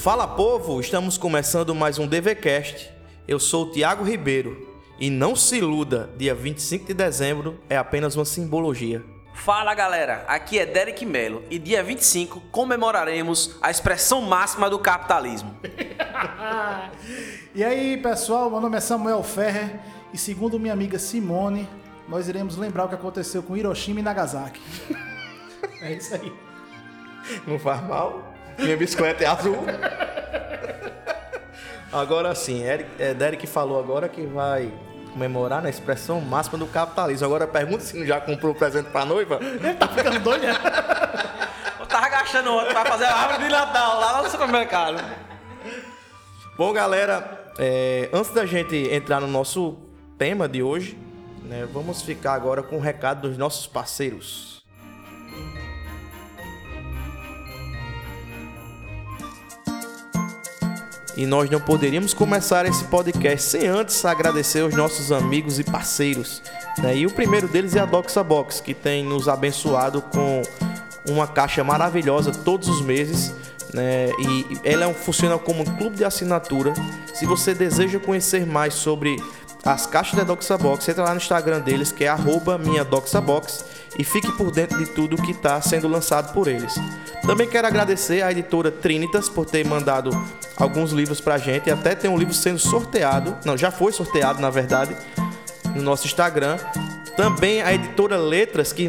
Fala povo, estamos começando mais um DVCast. Eu sou o Tiago Ribeiro e não se iluda, dia 25 de dezembro é apenas uma simbologia. Fala galera, aqui é Derek Mello e dia 25 comemoraremos a expressão máxima do capitalismo. E aí pessoal, meu nome é Samuel Ferrer e segundo minha amiga Simone, nós iremos lembrar o que aconteceu com Hiroshima e Nagasaki. É isso aí. Não faz mal. Minha bicicleta é azul. Agora sim, Eric, é, Derek falou agora que vai comemorar na expressão máxima do capitalismo. Agora pergunta se não já comprou presente pra noiva. Ele tá ficando doido, né? Eu tava gastando outro pra fazer a árvore de Natal lá no supermercado. Bom, galera, é, antes da gente entrar no nosso tema de hoje, né, vamos ficar agora com o recado dos nossos parceiros. E nós não poderíamos começar esse podcast sem antes agradecer os nossos amigos e parceiros. né? E o primeiro deles é a Doxa Box, que tem nos abençoado com uma caixa maravilhosa todos os meses. Né? E ela é funciona como um clube de assinatura. Se você deseja conhecer mais sobre as caixas da Doxa Box, entra lá no Instagram deles, que é arroba minha Doxa Box, e fique por dentro de tudo que está sendo lançado por eles. Também quero agradecer à editora Trinitas por ter mandado alguns livros pra gente, e até tem um livro sendo sorteado, não, já foi sorteado na verdade, no nosso Instagram. Também a editora Letras, que,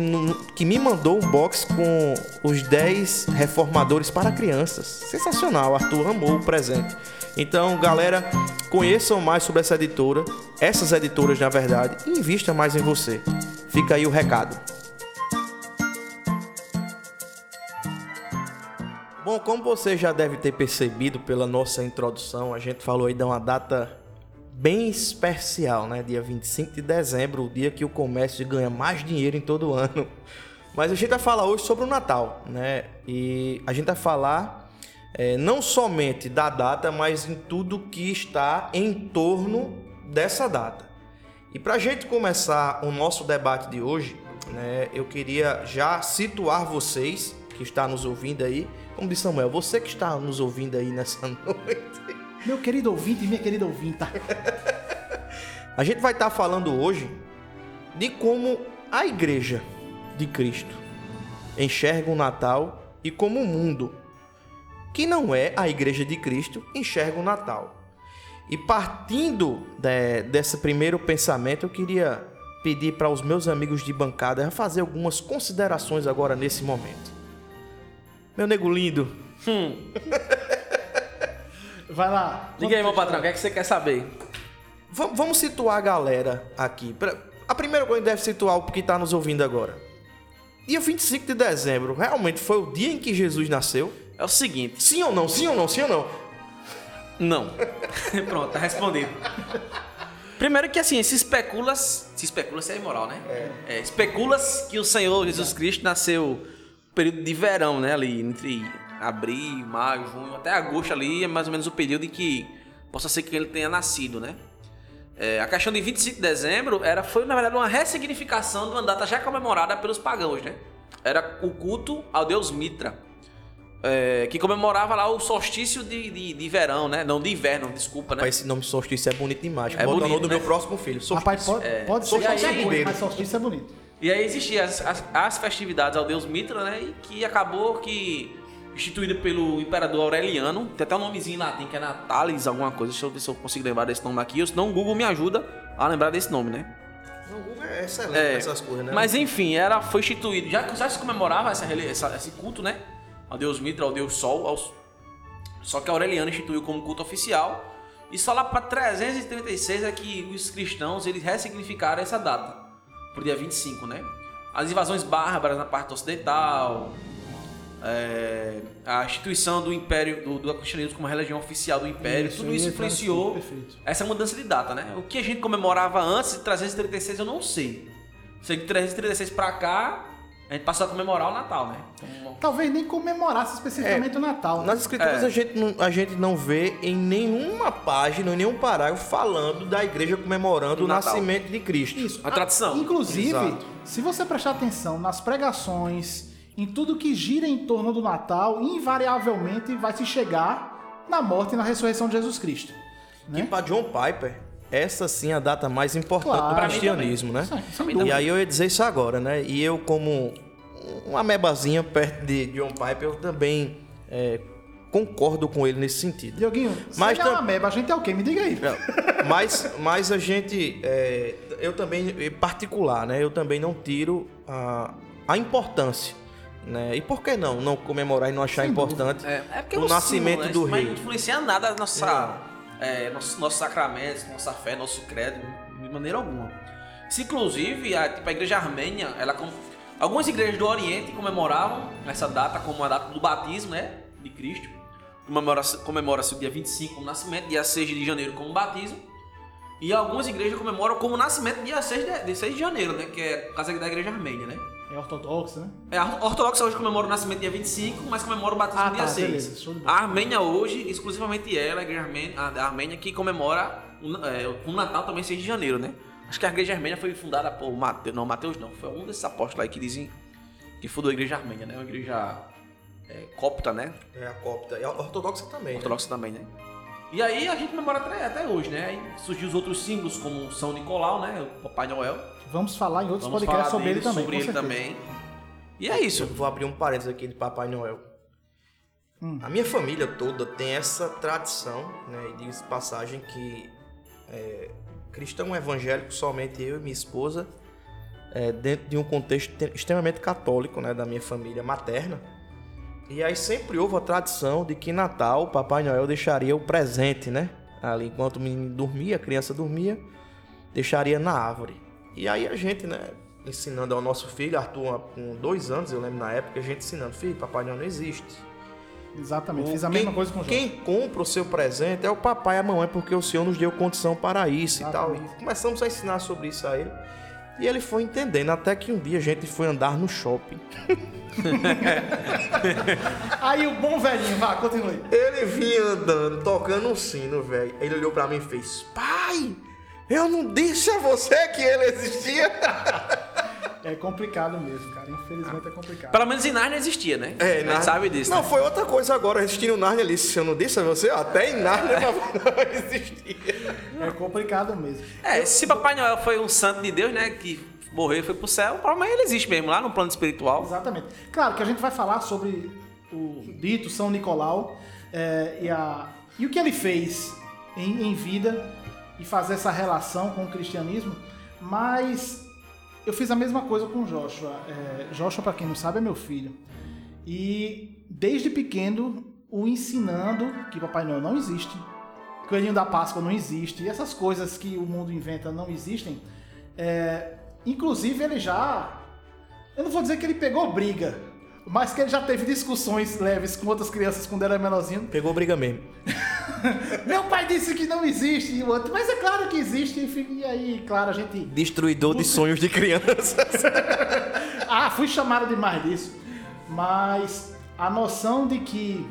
que me mandou um box com os 10 reformadores para crianças. Sensacional, Arthur amou o presente. Então, galera, conheçam mais sobre essa editora, essas editoras na verdade, e invista mais em você. Fica aí o recado. Bom, como você já deve ter percebido pela nossa introdução, a gente falou aí de uma data bem especial, né? Dia 25 de dezembro, o dia que o comércio ganha mais dinheiro em todo o ano. Mas a gente vai falar hoje sobre o Natal, né? E a gente vai falar eh, não somente da data, mas em tudo que está em torno dessa data. E para a gente começar o nosso debate de hoje, né, eu queria já situar vocês que está nos ouvindo aí, como disse Samuel, você que está nos ouvindo aí nessa noite. Meu querido ouvinte e minha querida ouvinta. A gente vai estar falando hoje de como a igreja de Cristo enxerga o Natal e como o mundo, que não é a igreja de Cristo, enxerga o Natal. E partindo de- desse primeiro pensamento, eu queria pedir para os meus amigos de bancada fazer algumas considerações agora nesse momento. Meu nego lindo, Vai lá. Diga aí, meu patrão, o que é que você quer saber? Va- vamos situar a galera aqui. Pra- A primeira coisa que deve situar o que está nos ouvindo agora. Dia 25 de dezembro, realmente foi o dia em que Jesus nasceu? É o seguinte. Sim ou não? Sim ou não? Sim ou não? Não. Pronto, tá respondido. Primeiro que assim, se especula, se especula se é imoral, né? É. especula que o Senhor Jesus Cristo nasceu período de verão, né? Ali entre abril, maio, junho, até agosto ali é mais ou menos o período em que possa ser que ele tenha nascido, né? É, a questão de 25 de dezembro era, foi, na verdade, uma ressignificação de uma data já comemorada pelos pagãos, né? Era o culto ao deus Mitra, é, que comemorava lá o solstício de, de, de verão, né? Não, de inverno, desculpa, né? Rapaz, esse nome solstício é bonito demais. É Bota o bonito, nome do né? meu próximo filho. Solstício. Rapaz, pode, pode ser Solstício qualquer coisa, Ribeiro. mas solstício é bonito. E aí existiam as, as, as festividades ao deus Mitra, né? E que acabou que instituída pelo imperador Aureliano, tem até um nomezinho em latim que é Natalis, alguma coisa. Deixa eu ver se eu consigo lembrar desse nome aqui. Ou senão o Google me ajuda a lembrar desse nome, né? O Google é excelente É, essas coisas, né? Mas enfim, era, foi instituído, já, já se comemorava essa, essa- esse culto, né? Ao deus Mitra, ao deus Sol. aos- só que Aureliano instituiu como culto oficial. E só lá para 336 é que os cristãos eles ressignificaram essa data, pro dia 25, né? As invasões bárbaras na parte ocidental, é, a instituição do império, do, do cristianismo como religião oficial do império, Isso, tudo isso nesse influenciou essa mudança de data, né? O que a gente comemorava antes de 336 eu não sei. Sei que de 336 pra cá, a gente passou a comemorar o Natal, né? Então, Talvez nem comemorasse especificamente o Natal. né? Nas escrituras É. a, gente não, a gente não vê em nenhuma página, em nenhum parágrafo falando da igreja comemorando Do o nascimento de Cristo. Isso. A tradição. Inclusive, Exato. se você prestar atenção nas pregações, em tudo que gira em torno do Natal, invariavelmente vai se chegar na morte e na ressurreição de Jesus Cristo. E Né? para John Piper, essa sim é a data mais importante Claro. do cristianismo, né? Sim, E aí eu ia dizer isso agora, né? E eu, como uma mebazinha perto de John Piper, eu também é, concordo com ele nesse sentido. Dioguinho, Mas é tam- uma meba, a gente é o quê? Me diga aí. Não, mas, mas a gente, é, eu também, em particular, né? Eu também não tiro a, a importância, né? E por que não não comemorar e não achar Sem importante É, é porque o um nascimento símbolo, né? do Isso Não rei? influencia nada a nossa, é, nossos, sacramentos, nossa fé, nosso credo, de maneira alguma. Se inclusive a, tipo, a igreja armênia, ela algumas igrejas do Oriente comemoravam essa data como a data do batismo, né, de Cristo. Comemora-se comemora-se o dia 25 como nascimento, dia 6 de janeiro como batismo. E algumas igrejas comemoram como nascimento dia 6 de, de 6 de janeiro, né, que é a casa da igreja armênia, né? É ortodoxo, né? É, a ortodoxa hoje comemora o nascimento dia 25, mas comemora o batismo Ah, dia tá, 6. beleza, show de bola. A Armênia hoje, exclusivamente ela, a igreja armênia, a Armênia, que comemora o, é, o Natal também 6 de janeiro, né? Acho que a igreja armênia foi fundada por Mateus, não, Mateus não, foi um desses apóstolos aí que dizem que fundou a igreja armênia, né? Uma igreja é, copta, né? É a copta. E a ortodoxa também. né? Ortodoxa também, né? E aí a gente comemora até, até hoje, né? Aí surgiu os outros símbolos, como São Nicolau, né? O Papai Noel. Vamos falar em outros Vamos podcasts sobre ele dele, também. sobre com ele certeza. também. E é isso. Eu vou abrir um parênteses aqui de Papai Noel. Hum. A minha família toda tem essa tradição, né? E diz passagem que é, cristão evangélico, somente eu e minha esposa, é, dentro de um contexto te- extremamente católico, né? Da minha família materna. E aí sempre houve a tradição de que Natal, Papai Noel deixaria o presente, né? Ali enquanto o menino dormia, a criança dormia, deixaria na árvore. E aí a gente, né, ensinando ao nosso filho, Arthur, com dois anos, eu lembro na época, a gente ensinando, filho, Papai Noel não existe. Exatamente, O- fiz a quem, mesma coisa com o João. Quem compra o seu presente é o papai e a mamãe, porque o Senhor nos deu condição para isso e tal. Exatamente. E começamos a ensinar sobre isso a ele. E ele foi entendendo, até que um dia a gente foi andar no shopping. Aí o bom velhinho, vá, continue. Ele vinha andando, tocando um sino, velho. Ele olhou pra mim e fez: Pai, eu não disse a você que ele existia. É complicado mesmo, cara. Infelizmente é complicado. Pelo menos em Narnia existia, né? a gente Narnia- sabe disso. Não, né? foi outra coisa agora. Assistindo Narnia ali. Se eu não disse a você, até em Narnia não existia. É complicado mesmo. É, se Papai Noel foi um santo de Deus, né? Que morreu e foi pro céu, provavelmente ele existe mesmo lá no plano espiritual. Exatamente. Claro que a gente vai falar sobre o dito São Nicolau é, e, a, e o que ele fez em, em vida e fazer essa relação com o cristianismo, mas eu fiz a mesma coisa com Joshua. É, Joshua, para quem não sabe, é meu filho. E desde pequeno o ensinando que Papai Noel não existe, que o Coelhinho da Páscoa não existe, e essas coisas que o mundo inventa não existem. É, inclusive ele já eu não vou dizer que ele pegou briga, mas que ele já teve discussões leves com outras crianças quando era menorzinho. Pegou briga mesmo. Meu pai disse que não existe, e o outro, mas é claro que existe, e fica- e aí, claro, a gente. Destruidor de sonhos de crianças. Ah, fui chamado demais disso. Mas a noção de que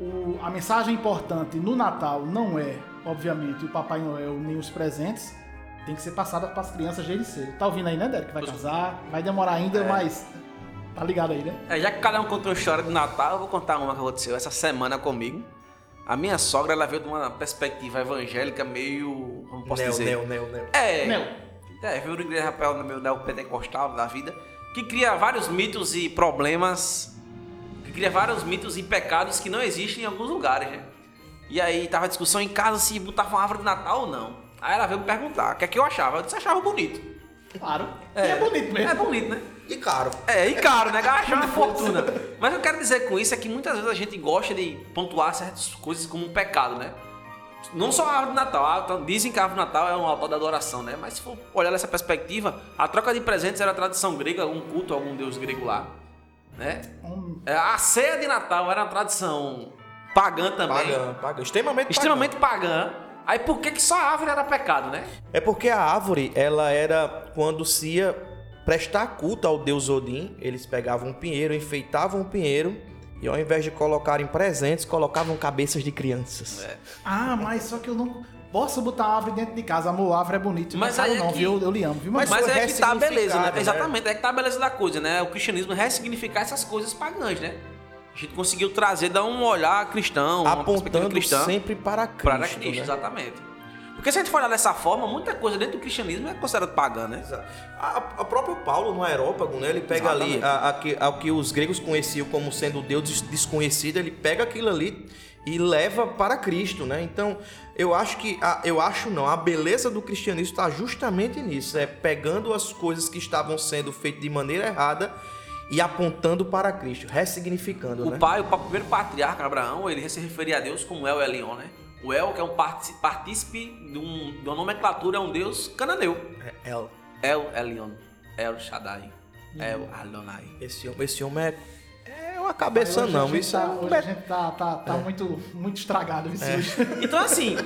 o- a mensagem importante no Natal não é, obviamente, o Papai Noel nem os presentes, tem que ser passada para as crianças desde cedo. Tá ouvindo aí, né, Derek? Vai casar, vai demorar ainda, mas. Tá ligado aí, né? É, já que cada um contou uma história de Natal, eu vou contar uma que aconteceu essa semana comigo. A minha sogra, ela veio de uma perspectiva evangélica meio. Como posso Neo, dizer? neo, neo, neo. É. Neo. É, veio de igreja rapel no meu neopentecostal da vida, que cria vários mitos e problemas, que cria vários mitos e pecados que não existem em alguns lugares, né? E aí tava discussão em casa se botava uma árvore de Natal ou não. Aí ela veio me perguntar o que é que eu achava. Eu disse, achava bonito. Claro. E é bonito mesmo. É bonito, né? E caro. É, e caro, né? Gastar uma fortuna. Mas eu quero dizer com isso é que muitas vezes a gente gosta de pontuar certas coisas como um pecado, né? Não só a árvore de Natal, então, dizem que a árvore de Natal é um altar da adoração, né? Mas se for olhar dessa perspectiva, a troca de presentes era a tradição grega, um culto a algum deus grego lá, né? Um- É, A ceia de Natal era uma tradição pagã também, Paga, paga. Extremamente extremamente pagã. Aí por que, que só a árvore era pecado, né? É porque a árvore, ela era quando se ia prestar culto ao deus Odin, eles pegavam um pinheiro, enfeitavam o pinheiro e ao invés de colocarem presentes, colocavam cabeças de crianças. Ah, mas só que eu não posso botar a árvore dentro de casa. Amor, a árvore é bonita. Mas Mas aí é não, que- viu? Eu, eu lhe amo, viu? Mas Mas é que tá a beleza, né? né? Exatamente, é que tá a beleza da coisa, né? O cristianismo ressignificar essas coisas pagãs, né? A gente conseguiu trazer, dar um olhar cristão, Apontando cristã sempre para Cristo. para Cristo, né? exatamente. Porque se a gente for olhar dessa forma, muita coisa dentro do cristianismo é considerada pagã, né? Exato. A, a próprio Paulo no Aerópago, né? Ele pega ali Exatamente. a, a que, ao que os gregos conheciam como sendo o Deus des- desconhecido, ele pega aquilo ali e leva para Cristo, né? Então, eu acho que a, eu acho não, a beleza do cristianismo está justamente nisso, é pegando as coisas que estavam sendo feitas de maneira errada e apontando para Cristo, ressignificando, O né? pai, o primeiro patriarca Abraão, ele se referia a Deus como El Elion, né? O El, que é um partícipe de, um, de uma nomenclatura, é um deus cananeu. É, El, El Elion, El Shaddai, El Adonai. esse, homem- esse homem é, é uma cabeça Hoje a não, isso tá, é hoje a gente tá, tá, tá muito, muito estragado isso hoje. Então, assim,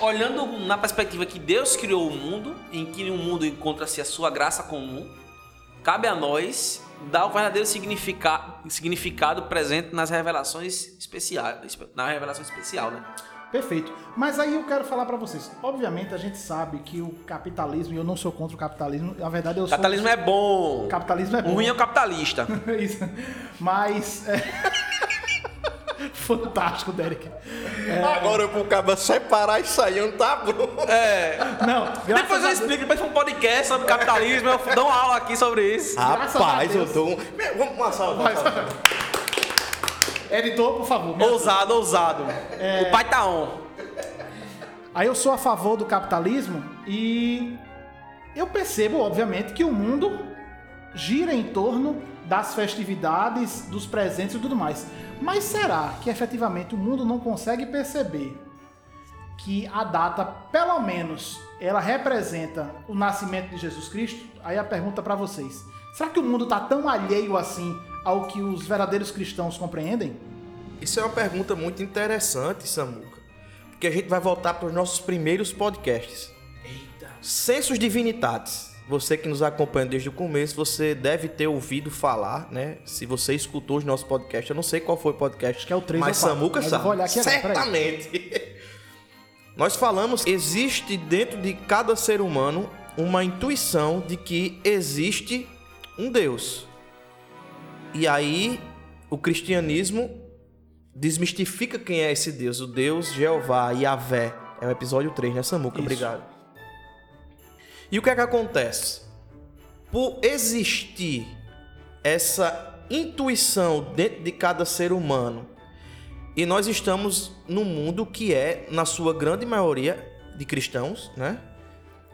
olhando na perspectiva que Deus criou o mundo, em que no mundo encontra-se a sua graça comum, cabe a nós dar o verdadeiro significado, significado presente nas revelações especiais, na revelação especial, né? Perfeito. Mas aí eu quero falar pra vocês. Obviamente a gente sabe que o capitalismo, e eu não sou contra o capitalismo, na verdade eu O sou. capitalismo é bom. O capitalismo é O bom. ruim é o capitalista. Isso. Mas. é, Fantástico, Derek. Agora eu vou acabar separar isso aí, não tá bom. É. Não, Depois eu explico, depois foi um podcast sobre capitalismo, eu dou uma aula aqui sobre isso. Rapaz, eu dou um. Vamos uma salva. Editor, por favor. Ousado, ousado. O pai tá on. Aí eu sou a favor do capitalismo e eu percebo, obviamente, que o mundo gira em torno das festividades, dos presentes e tudo mais. Mas será que efetivamente o mundo não consegue perceber que a data, pelo menos, ela representa o nascimento de Jesus Cristo? Aí a pergunta para vocês: será que o mundo está tão alheio assim ao que os verdadeiros cristãos compreendem? Isso é uma pergunta muito interessante, Samuca. Porque a gente vai voltar para os nossos primeiros podcasts. Eita. Censos Divinitatis. Você que nos acompanha desde o começo, você deve ter ouvido falar, né? Se você escutou os nossos podcasts, eu não sei qual foi o podcast. Que é o três Mas ou quatro. Samuca Mas eu sabe. vou olhar aqui agora. Certamente. Nós falamos, existe dentro de cada ser humano uma intuição de que existe um Deus. E aí o cristianismo desmistifica quem é esse Deus, o Deus Jeová, Yahvé. É o episódio 3, né, Samuca? Isso. Obrigado. E o que é que acontece? Por existir essa intuição dentro de cada ser humano, e nós estamos num mundo que é, na sua grande maioria, de cristãos, né?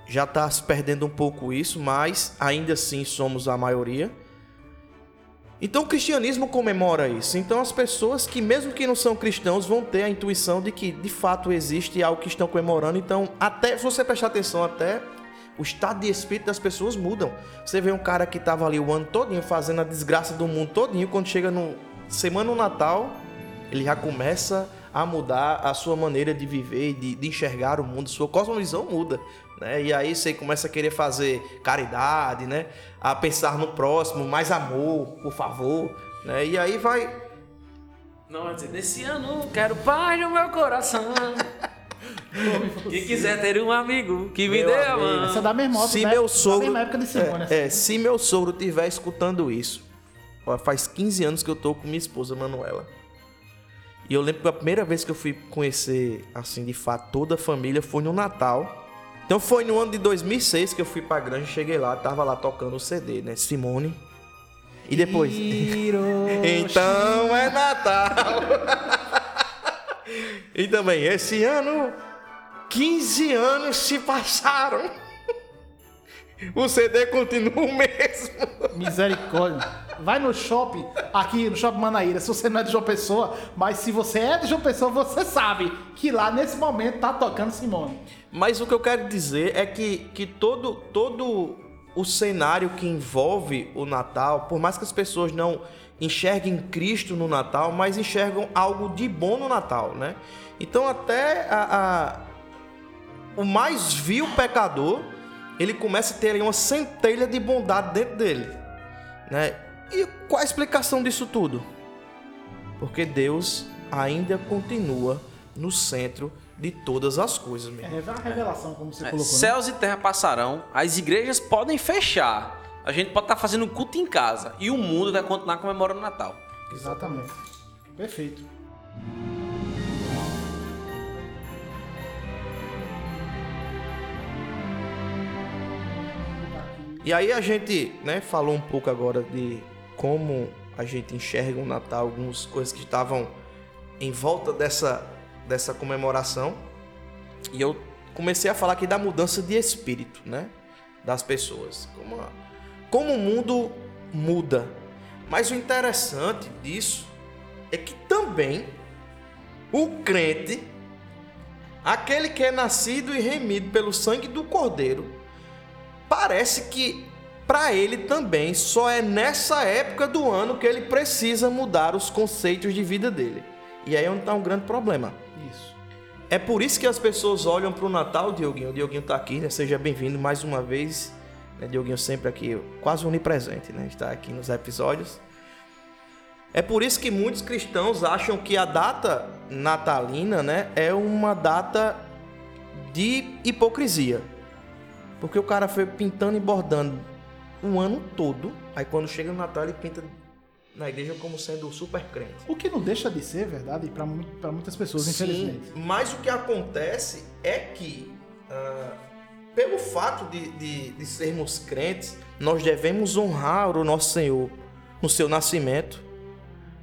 Já está se perdendo um pouco isso, mas ainda assim somos a maioria. Então o cristianismo comemora isso. Então as pessoas que, mesmo que não são cristãos, vão ter a intuição de que de fato existe algo que estão comemorando. Então, até se você prestar atenção, até o estado de espírito das pessoas mudam. Você vê um cara que estava ali o ano todinho fazendo a desgraça do mundo todinho, quando chega no semana do Natal, ele já começa a mudar a sua maneira de viver de, de enxergar o mundo, sua cosmovisão muda. Né? E aí você começa a querer fazer caridade, né? a pensar no próximo, mais amor, por favor. Né? E aí vai. Não, vai dizer, nesse ano quero paz no meu coração. Quem quiser ter um amigo que me Meu dê a mão. Essa é da mesma Se da- meu da sogro. mesma época de Simone. essa. é, é, se meu sogro estiver escutando isso, ó, faz 15 anos que eu tô com minha esposa, Manuela. E eu lembro que a primeira vez que eu fui conhecer, assim, de fato, toda a família foi no Natal. Então foi no ano de 2006 que eu fui pra Granja, cheguei lá, tava lá tocando o CD, né? Simone. E depois. então é Natal. e também, esse ano, 15 anos se passaram. O CD continua o mesmo. Misericórdia. Vai no shopping, aqui no shopping Manaíra, se você não é de João Pessoa, mas se você é de João Pessoa, você sabe que lá nesse momento tá tocando Simone. Mas o que eu quero dizer é que, que todo, todo o cenário que envolve o Natal, por mais que as pessoas não enxerguem Cristo no Natal, mas enxergam algo de bom no Natal, né? Então até a, a- o mais vil pecador, ele começa a ter ali uma centelha de bondade dentro dele, né? E qual a explicação disso tudo? Porque Deus ainda continua no centro de todas as coisas, meu. É a revelação, como você É, colocou. né? céus e terra passarão, as igrejas podem fechar. A gente pode estar fazendo culto em casa e o mundo vai continuar comemorando o Natal. Exatamente. Perfeito. E aí a gente, né, falou um pouco agora de como a gente enxerga o Natal, algumas coisas que estavam em volta dessa, dessa comemoração. E eu comecei a falar aqui da mudança de espírito, né, das pessoas. Como, como o mundo muda. Mas o interessante disso é que também o crente, aquele que é nascido e remido pelo sangue do Cordeiro, parece que para ele também só é nessa época do ano que ele precisa mudar os conceitos de vida dele. E aí é onde está um grande problema. Isso. É por isso que as pessoas olham para o Natal, Dioguinho. O Dioguinho está aqui, né? Seja bem-vindo mais uma vez. Né? Dioguinho sempre aqui, quase onipresente, né? Está aqui nos episódios. É por isso que muitos cristãos acham que a data natalina, né, é uma data de hipocrisia. Porque o cara foi pintando e bordando um ano todo. Aí quando chega no Natal ele pinta na igreja como sendo super crente. O que não deixa de ser verdade para muitas pessoas, infelizmente. Mas o que acontece é que, uh, pelo fato de, de, de sermos crentes, nós devemos honrar o nosso Senhor no seu nascimento,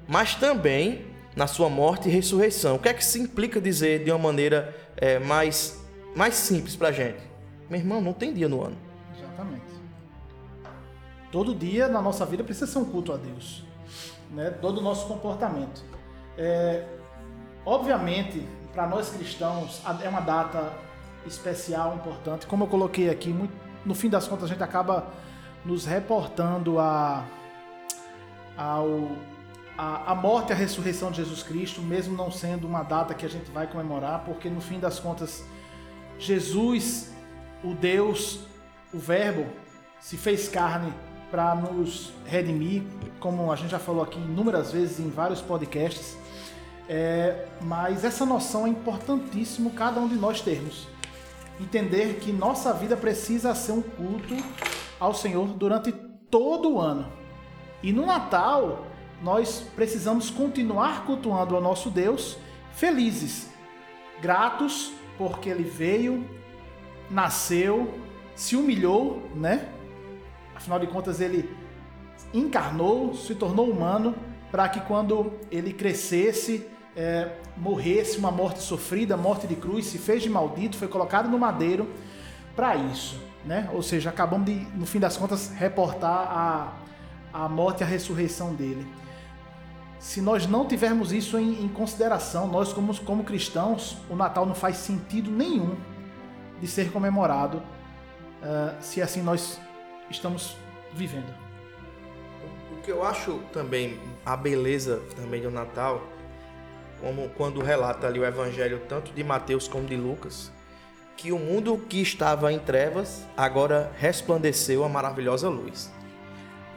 mas também na sua morte e ressurreição. O que é que se implica dizer de uma maneira é, mais, mais simples para a gente? Meu irmão, não tem dia no ano. Exatamente. Todo dia na nossa vida precisa ser um culto a Deus. Né? Todo o nosso comportamento. É, obviamente, para nós cristãos, é uma data especial, importante. Como eu coloquei aqui, muito, no fim das contas, a gente acaba nos reportando a, ao, a, a morte e a ressurreição de Jesus Cristo, mesmo não sendo uma data que a gente vai comemorar, porque no fim das contas, Jesus o Deus, o Verbo, se fez carne para nos redimir, como a gente já falou aqui inúmeras vezes em vários podcasts. É, mas essa noção é importantíssimo cada um de nós termos. Entender que nossa vida precisa ser um culto ao Senhor durante todo o ano. E no Natal, nós precisamos continuar cultuando ao nosso Deus felizes, gratos porque ele veio, nasceu, se humilhou, né? Afinal de contas, ele encarnou, se tornou humano, para que quando ele crescesse, é, morresse uma morte sofrida, morte de cruz, se fez de maldito, foi colocado no madeiro para isso, né? Ou seja, acabamos de, no fim das contas, reportar a, a morte e a ressurreição dele. Se nós não tivermos isso em, em consideração, nós como, como cristãos, o Natal não faz sentido nenhum de ser comemorado uh, se assim nós estamos vivendo. O que eu acho também a beleza também do Natal, como quando relata ali o Evangelho tanto de Mateus como de Lucas, que o mundo que estava em trevas agora resplandeceu a maravilhosa luz.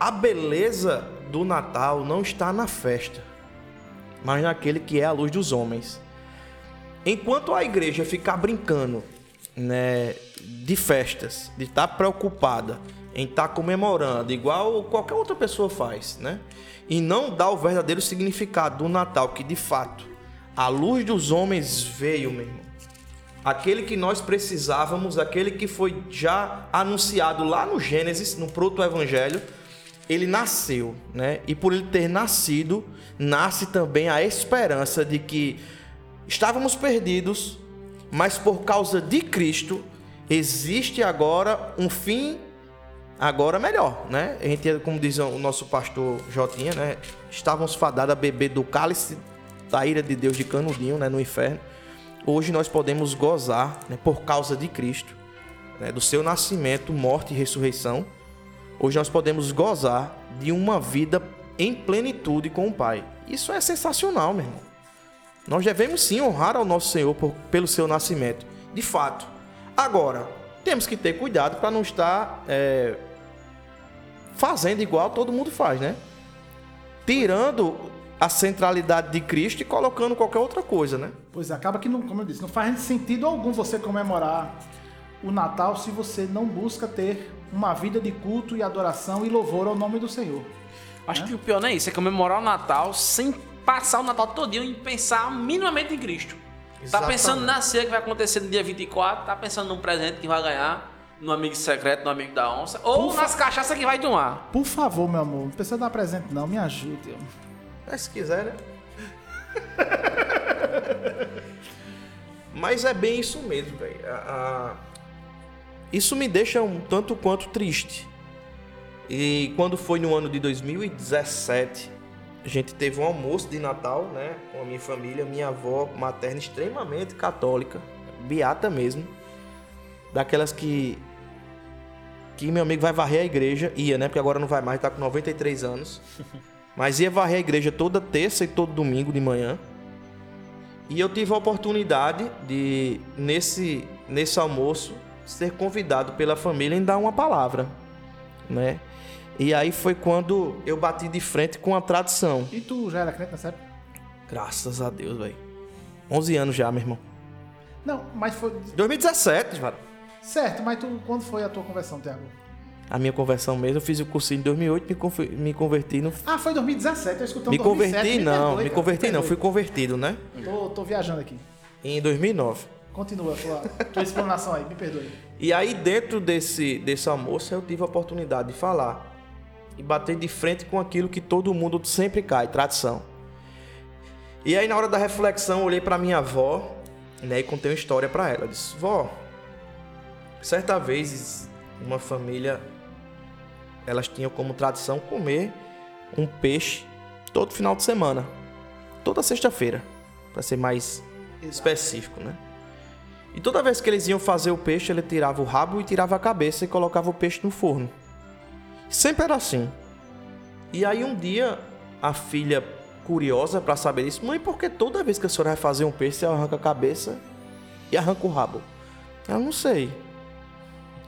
A beleza do Natal não está na festa, mas naquele que é a luz dos homens. Enquanto a igreja ficar brincando né, de festas, de estar tá preocupada em estar tá comemorando, igual qualquer outra pessoa faz, né? E não dá o verdadeiro significado do Natal, que de fato a luz dos homens veio, meu irmão. Aquele que nós precisávamos, aquele que foi já anunciado lá no Gênesis, no proto-evangelho, ele nasceu, né? E por ele ter nascido, nasce também a esperança de que estávamos perdidos, mas por causa de Cristo existe agora um fim agora melhor, né? A gente, como diz o nosso pastor Jotinha, né? Estávamos fadados a beber do cálice da ira de Deus de canudinho, né? No inferno. Hoje nós podemos gozar, né? Por causa de Cristo, né? do seu nascimento, morte e ressurreição. Hoje nós podemos gozar de uma vida em plenitude com o Pai. Isso é sensacional, meu irmão. Nós devemos sim honrar ao nosso Senhor por, pelo seu nascimento, de fato. Agora, temos que ter cuidado para não estar é, fazendo igual todo mundo faz, né? Tirando a centralidade de Cristo e colocando qualquer outra coisa, né? Pois é, acaba que, não, como eu disse, não faz sentido algum você comemorar o Natal se você não busca ter uma vida de culto e adoração e louvor ao nome do Senhor. Acho né? que o pior não é isso, é comemorar o Natal sem passar o Natal todinho em pensar minimamente em Cristo. Tá Exatamente. pensando na ceia que vai acontecer no dia 24, tá pensando num presente que vai ganhar, no amigo secreto, no amigo da onça, ou Ufa. nas cachaças que vai tomar. Por favor, meu amor, não precisa dar presente não, me ajude. Mas se quiser, né? Mas é bem isso mesmo, velho. A- a- Isso me deixa um tanto quanto triste. E quando foi no ano de 2017, a gente teve um almoço de Natal, né? Com a minha família, minha avó materna extremamente católica, beata mesmo. Daquelas que. Que meu amigo vai varrer a igreja, ia, né? Porque agora não vai mais, tá com 93 anos. Mas ia varrer a igreja toda terça e todo domingo de manhã. E eu tive a oportunidade de, nesse, nesse almoço, ser convidado pela família em dar uma palavra, né? E aí foi quando eu bati de frente com a tradição. E tu já era crente nessa época? Graças a Deus, velho. 11 anos já, meu irmão. Não, mas foi... 2017, cara. Certo, mas tu, quando foi a tua conversão, Tiago? A minha conversão mesmo, eu fiz o cursinho em 2008, me, me converti no... Ah, foi 2017, eu escutando Me 2007, converti me não, perdoe, me converti não, fui convertido, né? Tô, tô viajando aqui. Em 2009. Continua a tua, tua explanação aí, me perdoe. E aí, dentro desse, desse almoço, eu tive a oportunidade de falar e bater de frente com aquilo que todo mundo sempre cai, tradição. E aí, na hora da reflexão, eu olhei para minha avó né, e contei uma história para ela. Eu disse: Vó, certa vez, uma família, elas tinham como tradição comer um peixe todo final de semana, toda sexta-feira, para ser mais específico, né? E toda vez que eles iam fazer o peixe, ele tirava o rabo e tirava a cabeça e colocava o peixe no forno. Sempre era assim. E aí um dia a filha, curiosa para saber isso, mãe, por que toda vez que a senhora vai fazer um peixe, você arranca a cabeça e arranca o rabo? Eu não sei.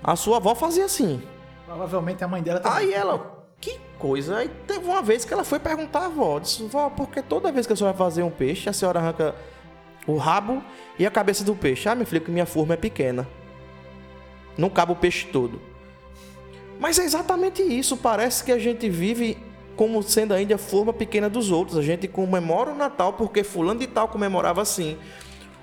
A sua avó fazia assim. Provavelmente a mãe dela também. Aí ela, que coisa. Aí teve uma vez que ela foi perguntar à avó, disse, vó, por que toda vez que a senhora vai fazer um peixe, a senhora arranca o rabo e a cabeça do peixe? Ah, meu filho, que minha forma é pequena. Não cabe o peixe todo. Mas é exatamente isso. Parece que a gente vive como sendo ainda a forma pequena dos outros. A gente comemora o Natal porque fulano de tal comemorava assim.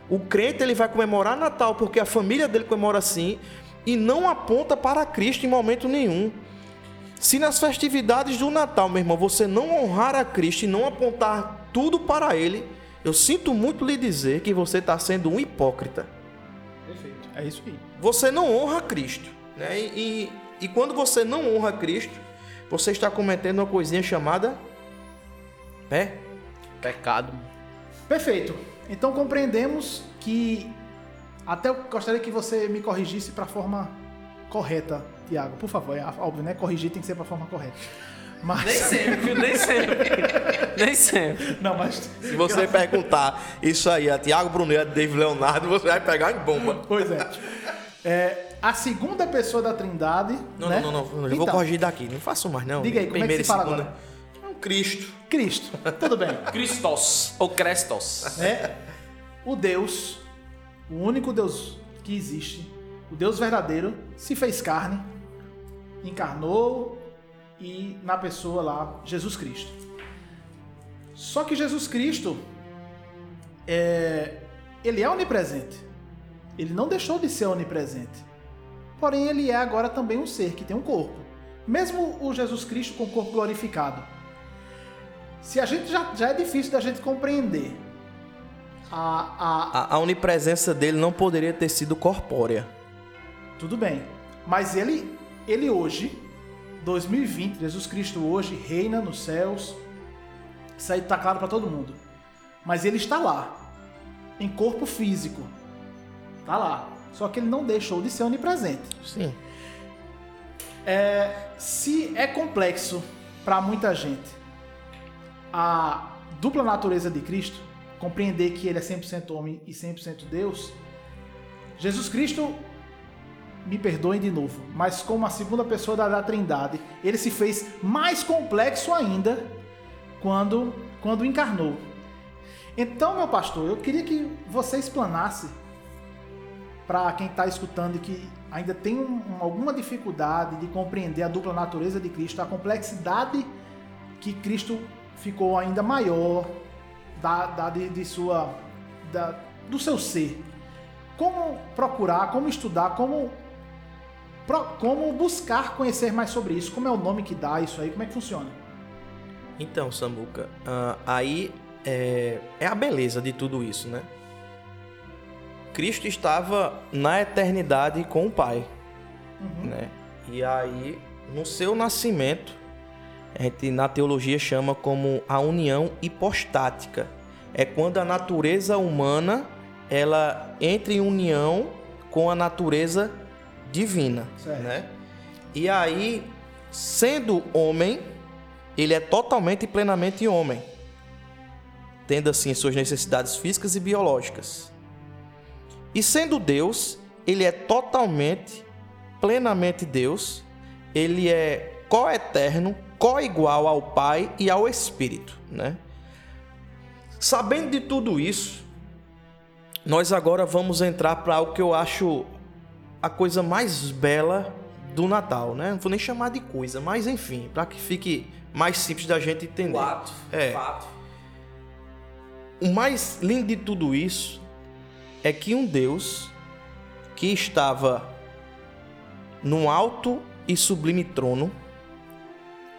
O crente ele vai comemorar Natal porque a família dele comemora assim e não aponta para Cristo em momento nenhum. Se nas festividades do Natal, meu irmão, você não honrar a Cristo e não apontar tudo para Ele, eu sinto muito lhe dizer que você está sendo um hipócrita. Perfeito. É isso aí. Você não honra Cristo. Né? E, e, e quando você não honra Cristo, você está cometendo uma coisinha chamada pé. Pecado. Perfeito. Então compreendemos que até eu gostaria que você me corrigisse para a forma correta, Tiago. Por favor, é óbvio, né? Corrigir tem que ser para a forma correta. Mas Nem sempre, viu? Nem sempre. Nem sempre. não, mas Se você perguntar isso aí a Tiago Brunet, a David Leonardo, você vai pegar em bomba. pois é. É, a segunda pessoa da Trindade, Não, né? não, não, não, eu vou Então, corrigir daqui. Não faço mais, não. Diga aí, como é que Primeira se fala segunda. agora? Cristo. Cristo. Tudo bem. Christos. Ou Crestos. é o Deus, o único Deus que existe, o Deus verdadeiro, se fez carne, encarnou e na pessoa lá, Jesus Cristo. Só que Jesus Cristo, é, ele é onipresente. Ele não deixou de ser onipresente. Porém, ele é agora também um ser que tem um corpo. Mesmo o Jesus Cristo com o corpo glorificado. Se a gente já, já é difícil da gente compreender a, a, A, a onipresença dele não poderia ter sido corpórea. Tudo bem. Mas ele, ele hoje, 2020, Jesus Cristo hoje reina nos céus. Isso aí tá claro para todo mundo. Mas ele está lá, em corpo físico. Tá lá. Só que ele não deixou de ser onipresente. Sim. Se é complexo para muita gente a dupla natureza de Cristo, compreender que ele é 100% homem e 100% Deus, Jesus Cristo, me perdoem de novo, mas como a segunda pessoa da, da Trindade, ele se fez mais complexo ainda quando, quando encarnou. Então, meu pastor, eu queria que você explanasse para quem está escutando e que ainda tem um- um- alguma dificuldade de compreender a dupla natureza de Cristo, a complexidade que Cristo ficou ainda maior da, da de, de sua da, do seu ser. Como procurar, como estudar, como pro- como buscar conhecer mais sobre isso? Como é o nome que dá isso aí? Como é que funciona? Então, Samuca, ah, aí é, é a beleza de tudo isso, né? Cristo estava na eternidade com o Pai, né? E aí, no seu nascimento, a gente na teologia chama como a união hipostática. É quando a natureza humana ela entra em união com a natureza divina, Certo. né? E aí, sendo homem, ele é totalmente e plenamente homem, tendo assim suas necessidades físicas e biológicas. E sendo Deus, ele é totalmente, plenamente Deus, ele é co-eterno, co-igual ao Pai e ao Espírito, né? Sabendo de tudo isso, nós agora vamos entrar para algo que eu acho a coisa mais bela do Natal, né? Não vou nem chamar de coisa, mas enfim, para que fique mais simples da gente entender. Fato. É. Fato. O mais lindo de tudo isso é que um Deus que estava num alto e sublime trono,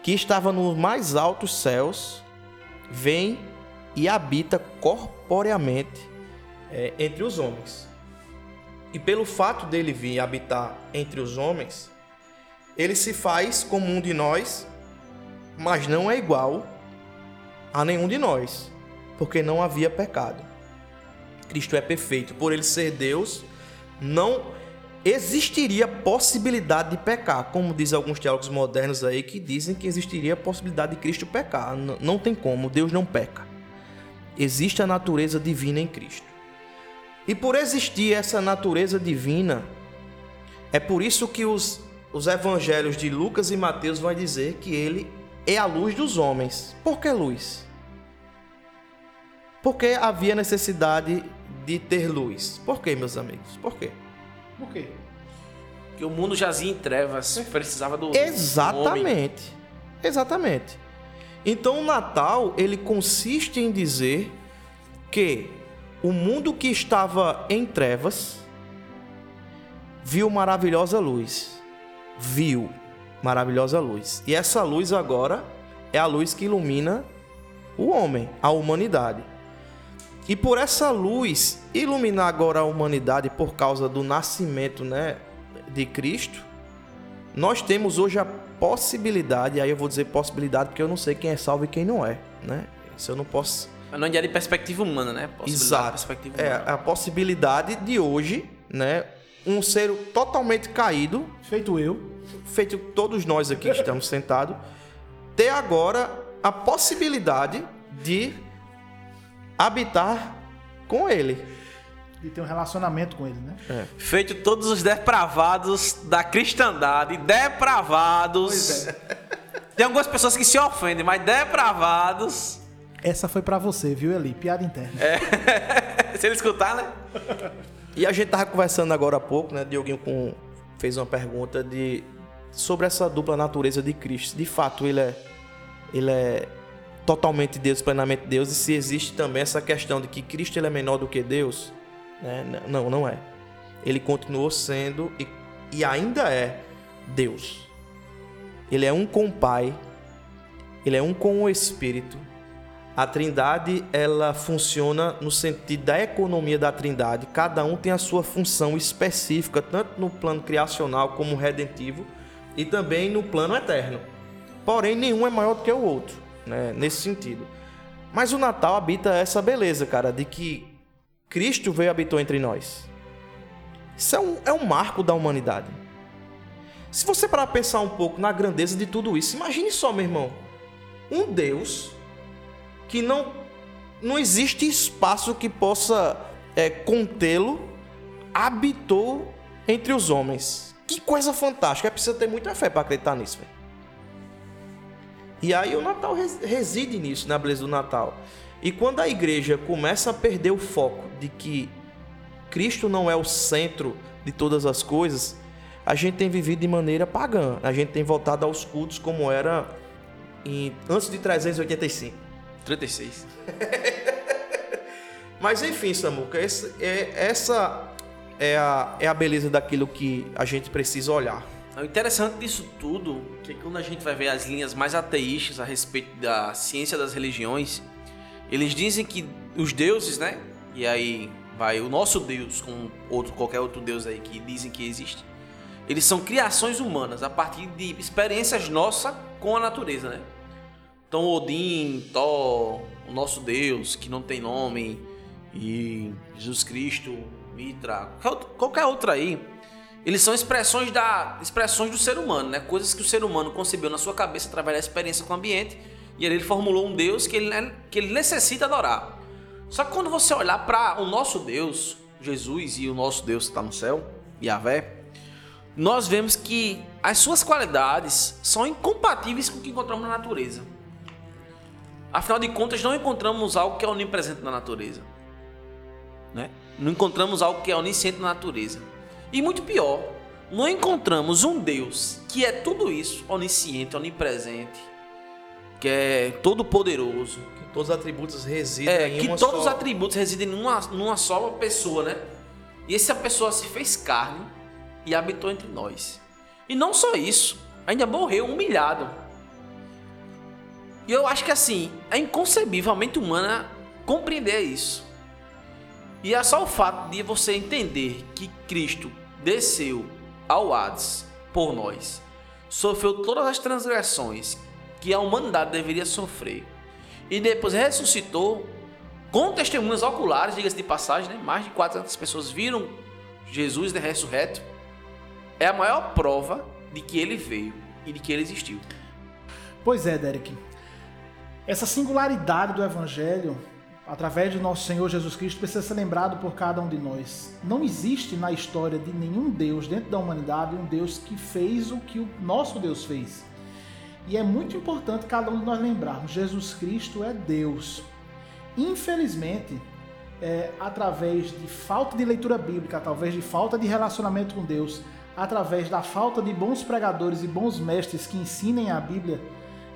que estava nos mais altos céus, vem e habita corporeamente é, entre os homens. E pelo fato dele vir habitar entre os homens, ele se faz como um de nós, mas não é igual a nenhum de nós, porque não havia pecado. Cristo é perfeito, por ele ser Deus, não existiria possibilidade de pecar, como diz alguns teólogos modernos aí que dizem que existiria a possibilidade de Cristo pecar. Não tem como, Deus não peca. Existe a natureza divina em Cristo. E por existir essa natureza divina, é por isso que os, os evangelhos de Lucas e Mateus vão dizer que ele é a luz dos homens. Por que luz? Porque havia necessidade de ter luz. Por quê, meus amigos? Por quê? Por quê? Porque o mundo jazia em trevas, precisava do do homem. Exatamente. Exatamente. Então o Natal, ele consiste em dizer que o mundo que estava em trevas viu maravilhosa luz. Viu maravilhosa luz. E essa luz agora é a luz que ilumina o homem, a humanidade. E por essa luz iluminar agora a humanidade por causa do nascimento, né, de Cristo, nós temos hoje a possibilidade, aí eu vou dizer possibilidade porque eu não sei quem é salvo e quem não é, né? Isso eu não posso Mas não é de perspectiva humana, né? Exato. Perspectiva É humana. a possibilidade de hoje, né, um ser totalmente caído, Feito eu. feito todos nós aqui que estamos sentados, ter agora a possibilidade de habitar com ele. De ter um relacionamento com ele, né? Feito todos os depravados da cristandade, depravados. Tem algumas pessoas que se ofendem, mas depravados. Essa foi pra você, viu, Eli? Piada interna. Se ele escutar, né? E a gente tava conversando agora há pouco, né? Dioguinho com, fez uma pergunta de sobre essa dupla natureza de Cristo. De fato, ele é ele é totalmente Deus, plenamente Deus. E se existe também essa questão de que Cristo ele é menor do que Deus, né? Não, não é. Ele continuou sendo e, e ainda é Deus. Ele é um com o Pai. Ele é um com o Espírito. A Trindade, ela funciona no sentido da economia da Trindade. Cada um tem a sua função específica, tanto no plano criacional como redentivo, e também no plano eterno. Porém, nenhum é maior do que o outro, né? nesse sentido. Mas o Natal habita essa beleza, cara, de que Cristo veio e habitou entre nós. Isso é um, é um marco da humanidade. Se você parar pensar um pouco na grandeza de tudo isso, imagine só, meu irmão. Um Deus que não, não existe espaço que possa é, contê-lo, habitou entre os homens. Que coisa fantástica. É preciso ter muita fé para acreditar nisso. velho. E aí o Natal res- reside nisso, na beleza do Natal. E quando a igreja começa a perder o foco de que Cristo não é o centro de todas as coisas, a gente tem vivido de maneira pagã. A gente tem voltado aos cultos como era em, antes de 385. 36. Mas enfim, Samuca, esse, é, essa é a, é a beleza daquilo que a gente precisa olhar. O interessante disso tudo é que quando a gente vai ver as linhas mais ateístas a respeito da ciência das religiões, eles dizem que os deuses, né? E aí vai o nosso Deus com outro qualquer outro Deus aí que dizem que existe. Eles são criações humanas a partir de experiências nossas com a natureza, né? Então Odin, Thor, o nosso Deus que não tem nome e Jesus Cristo, Mitra, qualquer outro aí, eles são expressões da expressões do ser humano, né? Coisas que o ser humano concebeu na sua cabeça através da experiência com o ambiente e ele formulou um Deus que ele, que ele necessita adorar. Só que quando você olhar para o nosso Deus, Jesus e o nosso Deus que está no céu, Yahvé, nós vemos que as suas qualidades são incompatíveis com o que encontramos na natureza. Afinal de contas, não encontramos algo que é onipresente na natureza. Né? Não encontramos algo que é onisciente na natureza. E muito pior, não encontramos um Deus que é tudo isso, onisciente, onipresente, que é todo poderoso, que todos os atributos residem é, em que uma todos só... os atributos residem numa, numa só pessoa, né? E essa pessoa se fez carne e habitou entre nós. E não só isso, ainda morreu humilhado. E eu acho que assim, é inconcebível a mente humana compreender isso. E é só o fato de você entender que Cristo desceu ao Hades por nós, sofreu todas as transgressões que a humanidade deveria sofrer, e depois ressuscitou com testemunhas oculares, diga-se de passagem, né? mais de 400 pessoas viram Jesus né, ressurreto, é a maior prova de que ele veio e de que ele existiu. Pois é, Derek. Essa singularidade do Evangelho através do nosso Senhor Jesus Cristo, precisa ser lembrado por cada um de nós. Não existe na história de nenhum Deus dentro da humanidade um Deus que fez o que o nosso Deus fez. E é muito importante cada um de nós lembrarmos: Jesus Cristo é Deus. Infelizmente, é, através de falta de leitura bíblica, através de falta de relacionamento com Deus, através da falta de bons pregadores e bons mestres que ensinem a Bíblia,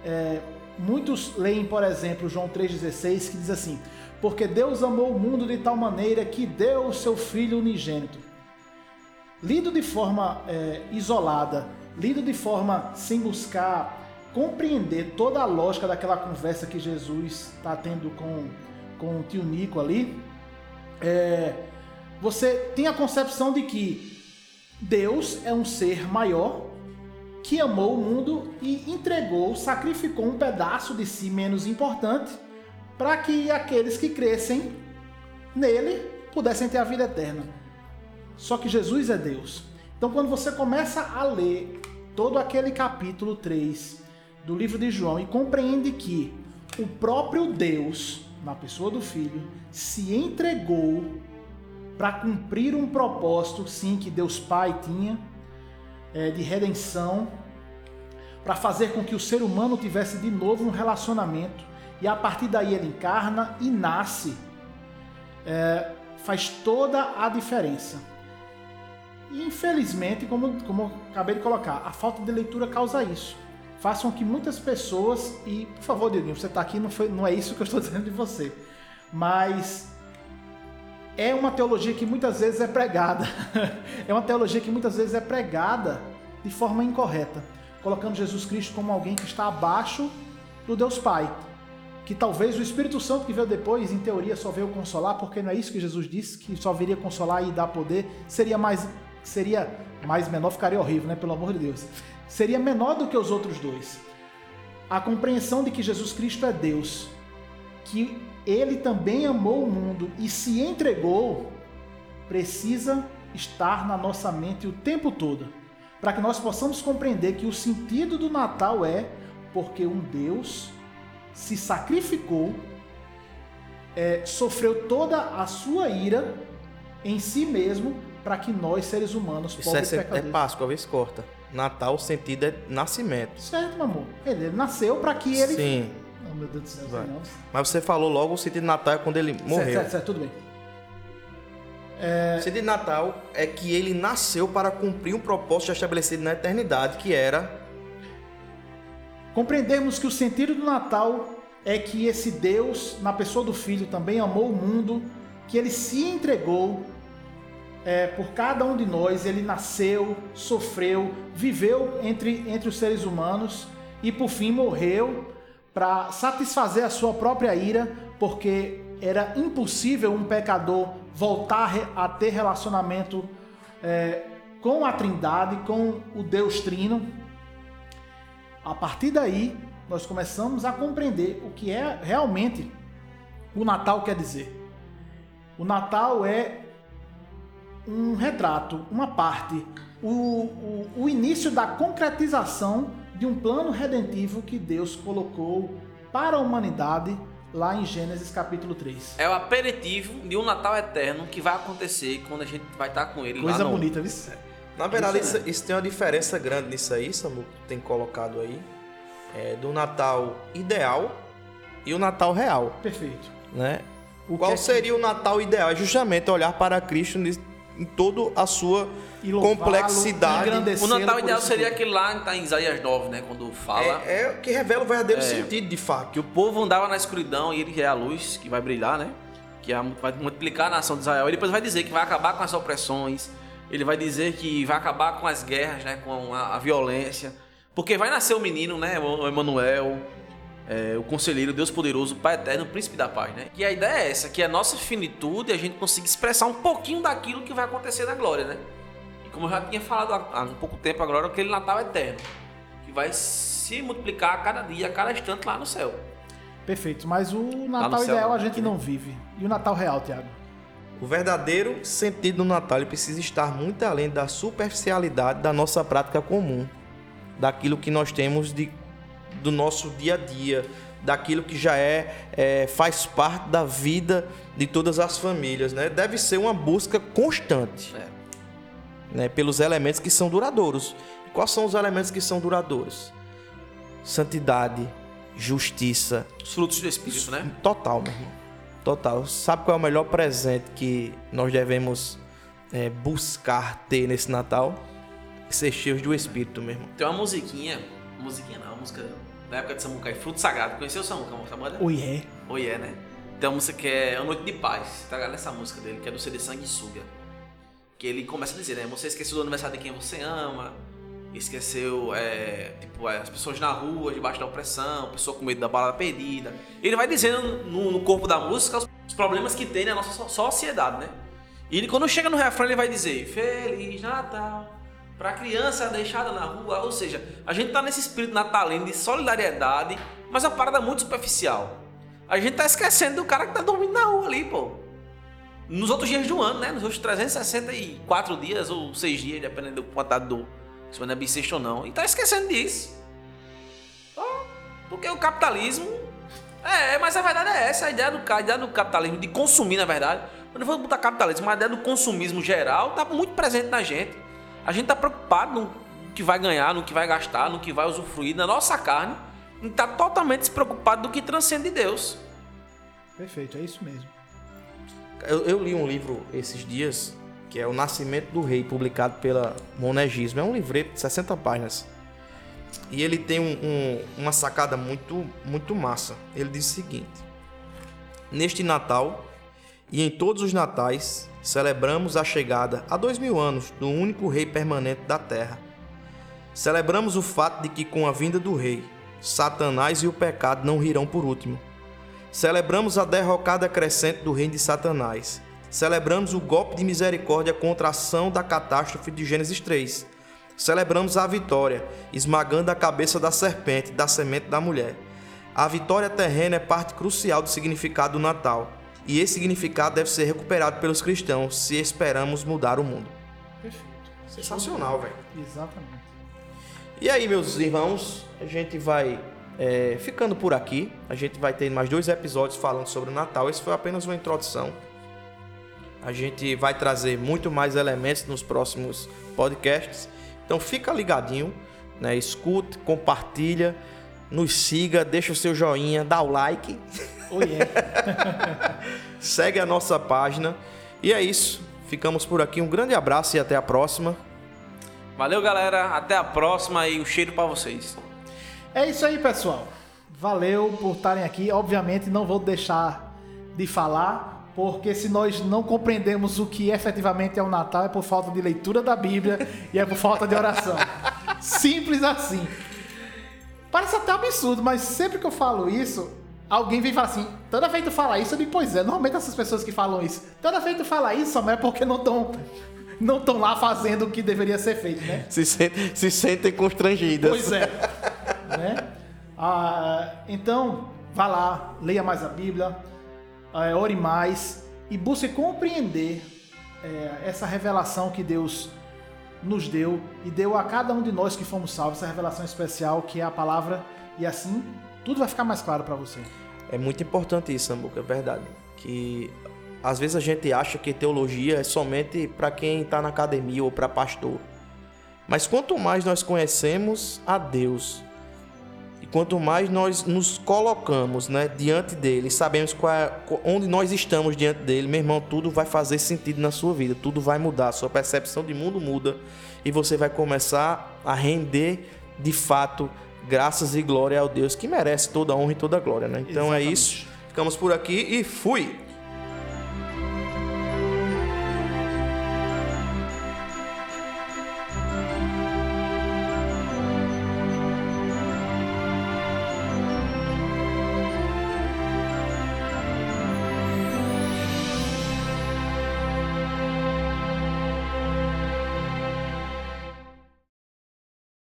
é, muitos leem, por exemplo, João 3,16, que diz assim: Porque Deus amou o mundo de tal maneira que deu o seu Filho unigênito. Lido de forma é, isolada, lido de forma sem buscar compreender toda a lógica daquela conversa que Jesus está tendo com, com o tio Nico ali, é, você tem a concepção de que Deus é um ser maior que amou o mundo e entregou, sacrificou um pedaço de si menos importante para que aqueles que crescem nele pudessem ter a vida eterna. Só que Jesus é Deus. Então, quando você começa a ler todo aquele capítulo 3 do livro de João e compreende que o próprio Deus, na pessoa do Filho, se entregou para cumprir um propósito, sim, que Deus Pai tinha, é, de redenção, para fazer com que o ser humano tivesse de novo um relacionamento. E a partir daí ele encarna e nasce. É, faz toda a diferença. E infelizmente, como, como acabei de colocar, a falta de leitura causa isso. Façam que muitas pessoas, e por favor, Dioguinho, você está aqui, não, foi, não é isso que eu estou dizendo de você, mas é uma teologia que muitas vezes é pregada. é uma teologia que muitas vezes é pregada de forma incorreta, colocando Jesus Cristo como alguém que está abaixo do Deus Pai. Que talvez o Espírito Santo que veio depois, em teoria, só veio consolar, porque não é isso que Jesus disse, que só viria consolar e dar poder, seria mais seria mais menor, ficaria horrível, né? Pelo amor de Deus. Seria menor do que os outros dois. A compreensão de que Jesus Cristo é Deus, que ele também amou o mundo e se entregou, precisa estar na nossa mente o tempo todo, para que nós possamos compreender que o sentido do Natal é porque um Deus se sacrificou, é, sofreu toda a sua ira em si mesmo para que nós, seres humanos, Isso pobres é, pecadores... é Páscoa, vez corta. Natal, o sentido é nascimento. Certo, meu amor. Ele, ele nasceu para que ele... Sim Oh, meu Deus do céu, Mas você falou logo o sentido de Natal é quando ele morreu. Certo, certo, certo tudo bem. É... O sentido de Natal é que ele nasceu para cumprir um propósito estabelecido na eternidade, que era compreendermos que o sentido do Natal é que esse Deus, na pessoa do Filho, também amou o mundo que ele se entregou é, por cada um de nós, ele nasceu, sofreu, viveu entre, entre os seres humanos e por fim morreu para satisfazer a sua própria ira, porque era impossível um pecador voltar a ter relacionamento é, com a Trindade, com o Deus Trino. A partir daí, nós começamos a compreender o que é realmente o Natal quer dizer. O Natal é um retrato, uma parte, o, o, o início da concretização de um plano redentivo que Deus colocou para a humanidade lá em Gênesis capítulo 3. É o aperitivo de um Natal eterno que vai acontecer quando a gente vai estar com ele Coisa lá no... bonita, viu? Na verdade, isso, isso, tem uma diferença grande nisso aí, Samu, que tem colocado aí, é, do Natal ideal e o Natal real. Perfeito. Né? O Qual é seria que... o Natal ideal? É justamente olhar para Cristo em toda a sua complexidade. O Natal ideal seria aquele lá que está em Isaías 9, né? Quando fala. É, é que revela o verdadeiro é, sentido, de fato. Que o povo andava na escuridão e ele é a luz que vai brilhar, né? Que vai multiplicar a nação de Israel. E depois vai dizer que vai acabar com as opressões. Ele vai dizer que vai acabar com as guerras, né? Com a, a violência. Porque vai nascer o menino, né? O Emanuel é, o conselheiro, Deus poderoso, Pai eterno, príncipe da paz, né? E a ideia é essa, que a nossa finitude a gente consiga expressar um pouquinho daquilo que vai acontecer na glória, né? E como eu já tinha falado há, há um pouco tempo agora, aquele Natal eterno, que vai se multiplicar a cada dia, a cada instante lá no céu. Perfeito, mas o Natal céu, ideal a gente não vive. E o Natal real, Tiago? O verdadeiro sentido do Natal precisa estar muito além da superficialidade da nossa prática comum, daquilo que nós temos de do nosso dia a dia, daquilo que já é, é, faz parte da vida de todas as famílias, né? Deve ser uma busca constante, é. né? Pelos elementos que são duradouros. quais são os elementos que são duradouros? Santidade, justiça, os frutos do Espírito, né? Total, meu irmão. Total. Sabe qual é o melhor presente que nós devemos é, buscar ter nesse Natal? Ser cheios do Espírito, meu irmão. Tem uma musiquinha, musiquinha não, uma música na época de Samucai, Fruto Sagrado. Conheceu o Samucai, essa banda? Oh yeah. Oh yeah, né? Tem uma música que é A Noite de Paz, tá ligado nessa música dele, que é do CD Sanguessuga. Que ele começa a dizer, né? Você esqueceu do aniversário de quem você ama, esqueceu, é, tipo, é, as pessoas na rua, debaixo da opressão, pessoa com medo da balada perdida. Ele vai dizendo no, no corpo da música os problemas que tem na nossa sociedade, né? E ele, quando chega no refrão, ele vai dizer: Feliz Natal para criança deixada na rua. Ou seja, a gente está nesse espírito natalino de solidariedade, mas é uma parada muito superficial. A gente tá esquecendo do cara que tá dormindo na rua ali, pô. Nos outros dias do ano, né? Nos outros 364 dias ou 6 dias, dependendo do quantidade do. Se não é bissexto ou não. E tá esquecendo disso. Porque o capitalismo. É, mas a verdade é essa, a ideia do, a ideia do capitalismo, de consumir, na verdade. Eu não vou botar capitalismo, mas a ideia do consumismo geral tá muito presente na gente. A gente está preocupado no que vai ganhar, no que vai gastar, no que vai usufruir na nossa carne. E está totalmente despreocupado do que transcende Deus. Perfeito, é isso mesmo. Eu, eu, li um livro esses dias, que é O Nascimento do Rei, publicado pela Monegismo. É um livreto de 60 páginas. E ele tem um, um, uma sacada muito, muito massa. Ele diz o seguinte: Neste Natal e em todos os natais, celebramos a chegada há dois mil anos do único rei permanente da terra. Celebramos o fato de que, com a vinda do rei, Satanás e o pecado não rirão por último. Celebramos a derrocada crescente do reino de Satanás. Celebramos o golpe de misericórdia contra a ação da catástrofe de Gênesis 3. Celebramos a vitória, esmagando a cabeça da serpente, da semente da mulher. A vitória terrena é parte crucial do significado do Natal e esse significado deve ser recuperado pelos cristãos se esperamos mudar o mundo. Perfeito. Sensacional, velho. Exatamente. E aí, meus irmãos, a gente vai é, ficando por aqui. A gente vai ter mais dois episódios falando sobre o Natal. Esse foi apenas uma introdução. A gente vai trazer muito mais elementos nos próximos podcasts. Então fica ligadinho, né? Escute, compartilha, nos siga, deixa o seu joinha, dá o like. Oh, yeah. Segue a nossa página. E é isso. Ficamos por aqui. Um grande abraço e até a próxima. Valeu, galera. Até a próxima e um cheiro para vocês. É isso aí, pessoal. Valeu por estarem aqui. Obviamente, não vou deixar de falar porque se nós não compreendemos o que efetivamente é o Natal, é por falta de leitura da Bíblia e é por falta de oração. Simples assim. Parece até absurdo, mas sempre que eu falo isso, alguém vem falar assim: toda vez que tu fala isso, eu digo, pois é, normalmente essas pessoas que falam isso, toda vez que tu fala isso, é porque não estão não estão lá fazendo o que deveria ser feito, né? Se, sentem, se sentem constrangidas. Pois é. né? Ah, então, vá lá, leia mais a Bíblia, é, ore mais e busque compreender é, essa revelação que Deus nos deu e deu a cada um de nós que fomos salvos, essa revelação especial que é a palavra, e assim tudo vai ficar mais claro para você. É muito importante isso, Sambuca, é verdade. Que às vezes a gente acha que teologia é somente para quem está na academia ou para pastor. Mas quanto mais nós conhecemos a Deus e quanto mais nós nos colocamos né, diante dele, sabemos qual é, onde nós estamos diante dele, meu irmão, tudo vai fazer sentido na sua vida, tudo vai mudar, sua percepção de mundo muda e você vai começar a render de fato graças e glória ao Deus que merece toda a honra e toda a glória. Né? Então Exatamente. é isso. Ficamos por aqui e fui!